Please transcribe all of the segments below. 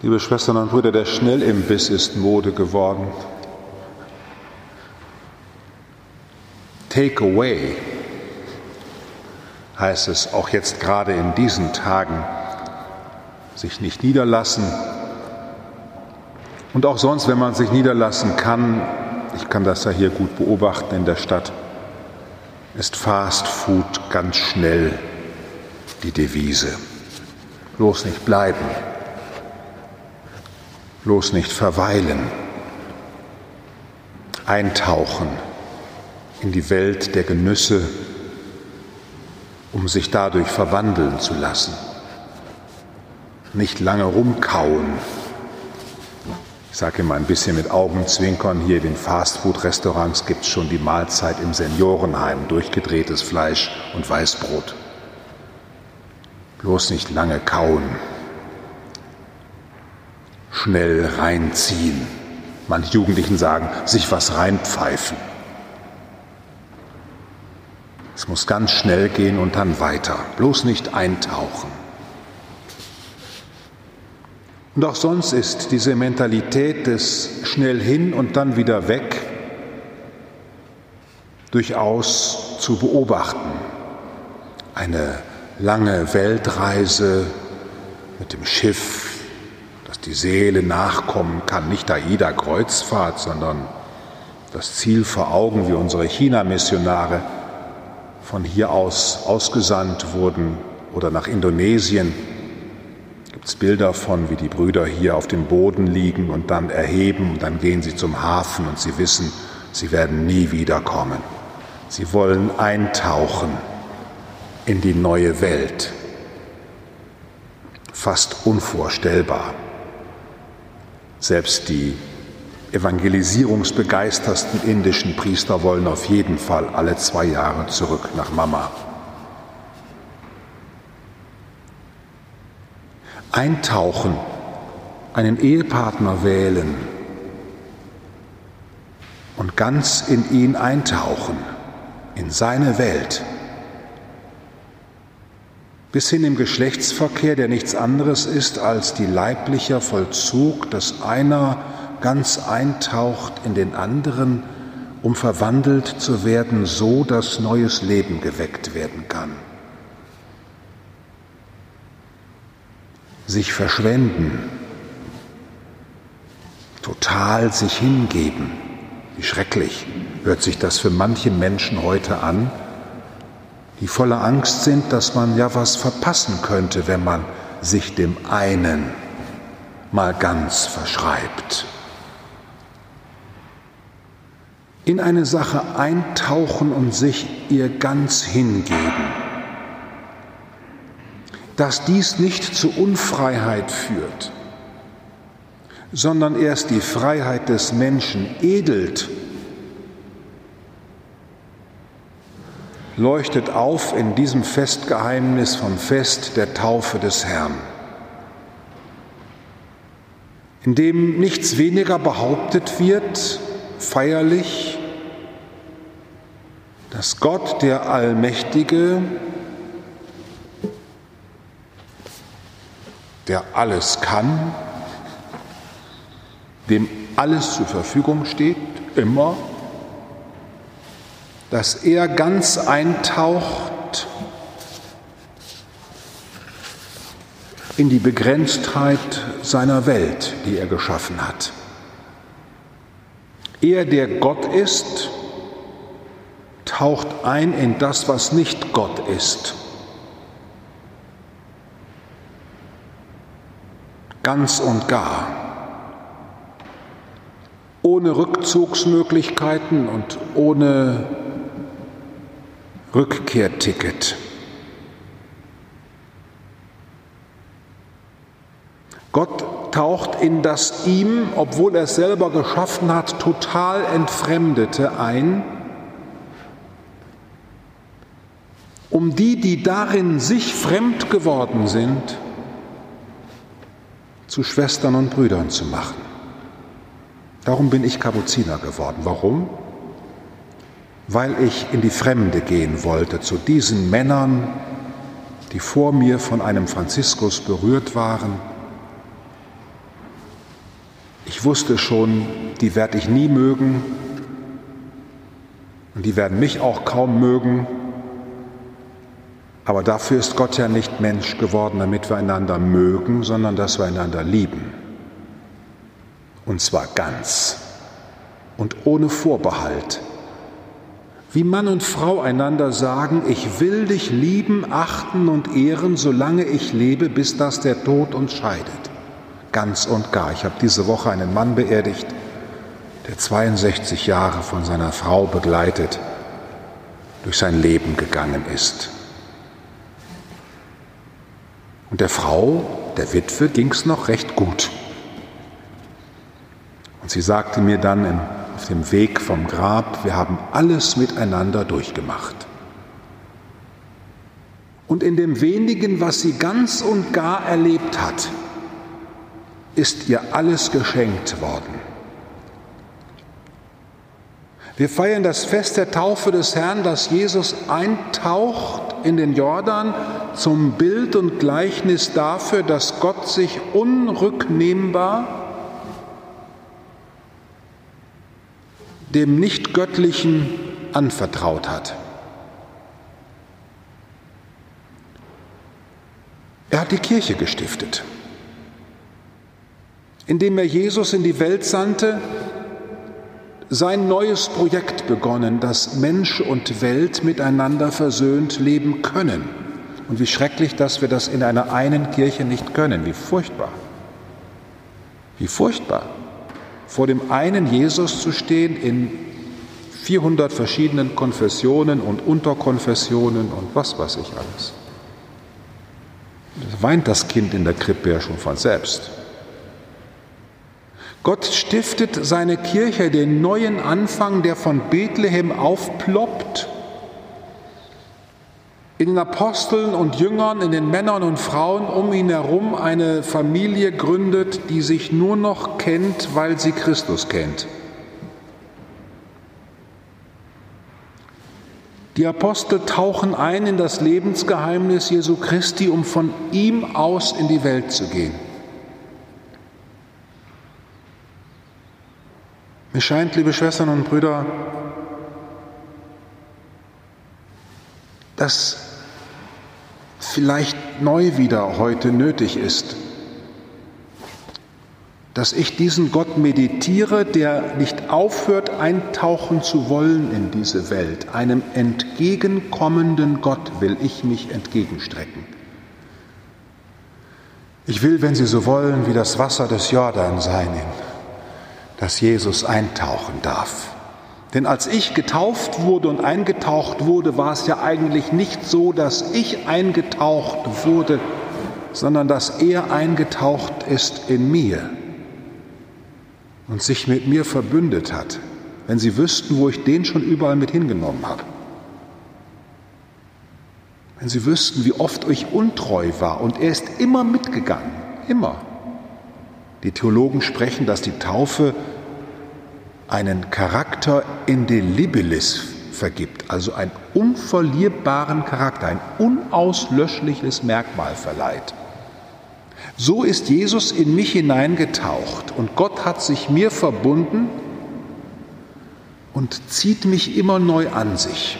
Liebe Schwestern und Brüder, der Schnellimbiss ist Mode geworden. Take away heißt es auch jetzt gerade in diesen Tagen, sich nicht niederlassen. Und auch sonst, wenn man sich niederlassen kann, ich kann das ja hier gut beobachten in der Stadt, ist Fast Food ganz schnell die Devise. Bloß nicht bleiben, bloß nicht verweilen, eintauchen in die Welt der Genüsse, um sich dadurch verwandeln zu lassen, nicht lange rumkauen. Ich sage immer ein bisschen mit Augenzwinkern, hier in den Fastfood-Restaurants gibt es schon die Mahlzeit im Seniorenheim, durchgedrehtes Fleisch und Weißbrot. Bloß nicht lange kauen schnell reinziehen. Manche Jugendlichen sagen, sich was reinpfeifen. Es muss ganz schnell gehen und dann weiter, bloß nicht eintauchen. Und auch sonst ist diese Mentalität des schnell hin und dann wieder weg durchaus zu beobachten. Eine lange Weltreise mit dem Schiff die Seele nachkommen kann, nicht AIDA-Kreuzfahrt, sondern das Ziel vor Augen, wie unsere China-Missionare von hier aus ausgesandt wurden oder nach Indonesien. Gibt es Bilder von, wie die Brüder hier auf dem Boden liegen und dann erheben und dann gehen sie zum Hafen und sie wissen, sie werden nie wiederkommen. Sie wollen eintauchen in die neue Welt. Fast unvorstellbar. Selbst die evangelisierungsbegeistersten indischen Priester wollen auf jeden Fall alle zwei Jahre zurück nach Mama. Eintauchen, einen Ehepartner wählen und ganz in ihn eintauchen, in seine Welt bis hin im Geschlechtsverkehr, der nichts anderes ist als die leiblicher Vollzug, dass einer ganz eintaucht in den anderen, um verwandelt zu werden, so dass neues Leben geweckt werden kann. Sich verschwenden, total sich hingeben. Wie schrecklich hört sich das für manche Menschen heute an, die voller Angst sind, dass man ja was verpassen könnte, wenn man sich dem einen mal ganz verschreibt. In eine Sache eintauchen und sich ihr ganz hingeben. Dass dies nicht zu Unfreiheit führt, sondern erst die Freiheit des Menschen edelt leuchtet auf in diesem Festgeheimnis vom Fest der Taufe des Herrn, in dem nichts weniger behauptet wird, feierlich, dass Gott der Allmächtige, der alles kann, dem alles zur Verfügung steht, immer dass er ganz eintaucht in die Begrenztheit seiner Welt, die er geschaffen hat. Er, der Gott ist, taucht ein in das, was nicht Gott ist. Ganz und gar. Ohne Rückzugsmöglichkeiten und ohne Rückkehrticket. Gott taucht in das ihm, obwohl er es selber geschaffen hat, total entfremdete ein, um die, die darin sich fremd geworden sind, zu Schwestern und Brüdern zu machen. Darum bin ich Kapuziner geworden. Warum? Weil ich in die Fremde gehen wollte, zu diesen Männern, die vor mir von einem Franziskus berührt waren, Ich wusste schon, die werde ich nie mögen und die werden mich auch kaum mögen. Aber dafür ist Gott ja nicht Mensch geworden, damit wir einander mögen, sondern dass wir einander lieben. Und zwar ganz und ohne Vorbehalt. Wie Mann und Frau einander sagen, ich will dich lieben, achten und ehren, solange ich lebe, bis das der Tod uns scheidet. Ganz und gar. Ich habe diese Woche einen Mann beerdigt, der 62 Jahre von seiner Frau begleitet durch sein Leben gegangen ist. Und der Frau, der Witwe, ging es noch recht gut. Und sie sagte mir dann in, auf dem Weg vom Grab, wir haben alles miteinander durchgemacht. Und in dem wenigen, was sie ganz und gar erlebt hat, ist ihr alles geschenkt worden. Wir feiern das Fest der Taufe des Herrn, dass Jesus eintaucht in den Jordan zum Bild und Gleichnis dafür, dass Gott sich unrücknehmbar dem Nichtgöttlichen anvertraut hat. Er hat die Kirche gestiftet, indem er Jesus in die Welt sandte, sein neues Projekt begonnen, dass Mensch und Welt miteinander versöhnt leben können. Und wie schrecklich, dass wir das in einer einen Kirche nicht können. Wie furchtbar. Wie furchtbar. Vor dem einen Jesus zu stehen in 400 verschiedenen Konfessionen und Unterkonfessionen und was weiß ich alles. Da weint das Kind in der Krippe ja schon von selbst. Gott stiftet seine Kirche den neuen Anfang, der von Bethlehem aufploppt, in den Aposteln und Jüngern, in den Männern und Frauen um ihn herum eine Familie gründet, die sich nur noch kennt, weil sie Christus kennt. Die Apostel tauchen ein in das Lebensgeheimnis Jesu Christi, um von ihm aus in die Welt zu gehen. Mir scheint, liebe Schwestern und Brüder, dass vielleicht neu wieder heute nötig ist, dass ich diesen Gott meditiere, der nicht aufhört, eintauchen zu wollen in diese Welt. Einem entgegenkommenden Gott will ich mich entgegenstrecken. Ich will, wenn Sie so wollen, wie das Wasser des Jordan sein, dass Jesus eintauchen darf. Denn als ich getauft wurde und eingetaucht wurde, war es ja eigentlich nicht so, dass ich eingetaucht wurde, sondern dass er eingetaucht ist in mir und sich mit mir verbündet hat. Wenn Sie wüssten, wo ich den schon überall mit hingenommen habe. Wenn Sie wüssten, wie oft ich untreu war und er ist immer mitgegangen, immer. Die Theologen sprechen, dass die Taufe einen Charakter indelibilis vergibt, also einen unverlierbaren Charakter, ein unauslöschliches Merkmal verleiht. So ist Jesus in mich hineingetaucht und Gott hat sich mir verbunden und zieht mich immer neu an sich.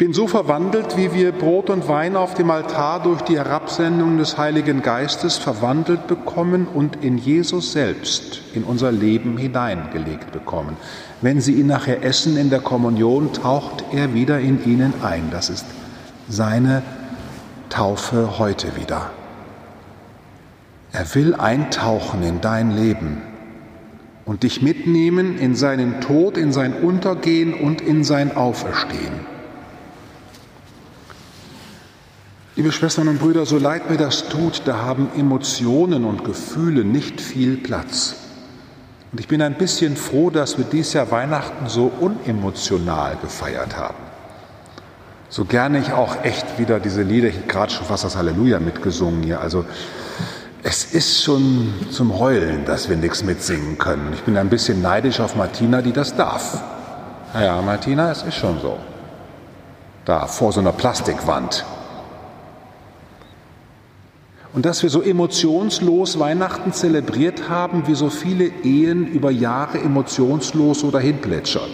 Bin so verwandelt, wie wir Brot und Wein auf dem Altar durch die Herabsendung des Heiligen Geistes verwandelt bekommen und in Jesus selbst in unser Leben hineingelegt bekommen. Wenn Sie ihn nachher essen in der Kommunion, taucht er wieder in Ihnen ein. Das ist seine Taufe heute wieder. Er will eintauchen in dein Leben und dich mitnehmen in seinen Tod, in sein Untergehen und in sein Auferstehen. Liebe Schwestern und Brüder, so leid mir das tut, da haben Emotionen und Gefühle nicht viel Platz. Und ich bin ein bisschen froh, dass wir dieses Jahr Weihnachten so unemotional gefeiert haben. So gerne ich auch echt wieder diese Lieder, ich habe gerade schon fast das Halleluja mitgesungen hier, also es ist schon zum Heulen, dass wir nichts mitsingen können. Ich bin ein bisschen neidisch auf Martina, die das darf. Naja, Martina, es ist schon so. Da vor so einer Plastikwand. Und dass wir so emotionslos Weihnachten zelebriert haben, wie so viele Ehen über Jahre emotionslos so dahin plätschern,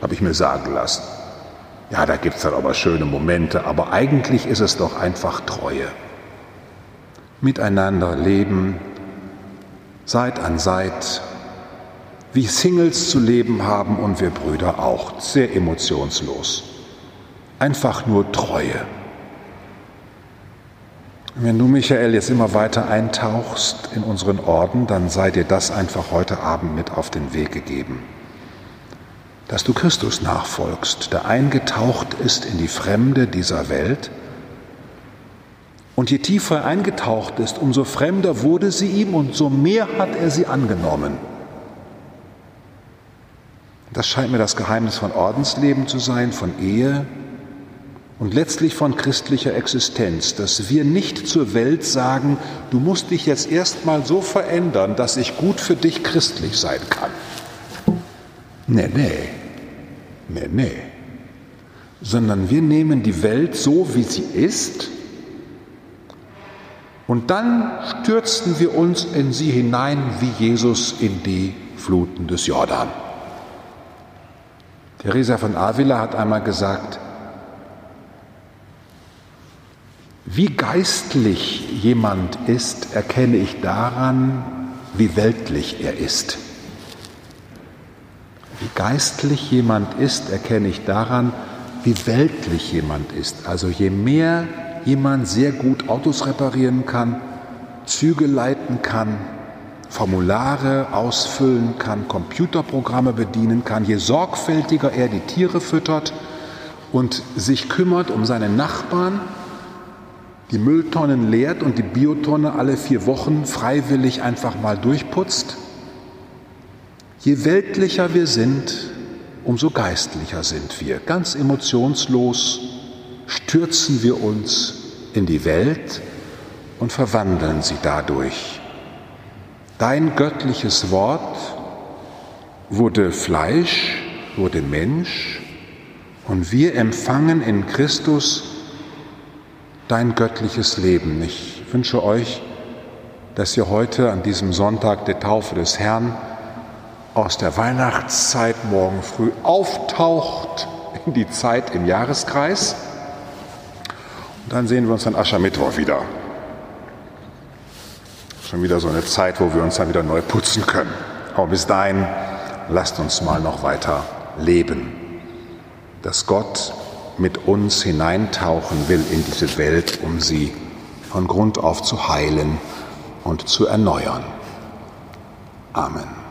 habe ich mir sagen lassen. Ja, da gibt es dann aber schöne Momente, aber eigentlich ist es doch einfach Treue. Miteinander leben, Seit an Seit, wie Singles zu leben haben und wir Brüder auch, sehr emotionslos. Einfach nur Treue. Wenn du, Michael, jetzt immer weiter eintauchst in unseren Orden, dann sei dir das einfach heute Abend mit auf den Weg gegeben. Dass du Christus nachfolgst, der eingetaucht ist in die Fremde dieser Welt. Und je tiefer er eingetaucht ist, umso fremder wurde sie ihm und so mehr hat er sie angenommen. Das scheint mir das Geheimnis von Ordensleben zu sein, von Ehe, und letztlich von christlicher Existenz, dass wir nicht zur Welt sagen, du musst dich jetzt erstmal so verändern, dass ich gut für dich christlich sein kann. Nee, nee, nee, nee. Sondern wir nehmen die Welt so, wie sie ist, und dann stürzen wir uns in sie hinein wie Jesus in die Fluten des Jordan. Teresa von Avila hat einmal gesagt, Wie geistlich jemand ist, erkenne ich daran, wie weltlich er ist. Wie geistlich jemand ist, erkenne ich daran, wie weltlich jemand ist. Also je mehr jemand sehr gut Autos reparieren kann, Züge leiten kann, Formulare ausfüllen kann, Computerprogramme bedienen kann, je sorgfältiger er die Tiere füttert und sich kümmert um seine Nachbarn, die Mülltonnen leert und die Biotonne alle vier Wochen freiwillig einfach mal durchputzt. Je weltlicher wir sind, umso geistlicher sind wir. Ganz emotionslos stürzen wir uns in die Welt und verwandeln sie dadurch. Dein göttliches Wort wurde Fleisch, wurde Mensch und wir empfangen in Christus dein göttliches Leben. Ich wünsche euch, dass ihr heute an diesem Sonntag der Taufe des Herrn aus der Weihnachtszeit morgen früh auftaucht in die Zeit im Jahreskreis. Und dann sehen wir uns an Aschermittwoch wieder. Schon wieder so eine Zeit, wo wir uns dann wieder neu putzen können. Aber bis dahin, lasst uns mal noch weiter leben. Dass Gott mit uns hineintauchen will in diese Welt, um sie von Grund auf zu heilen und zu erneuern. Amen.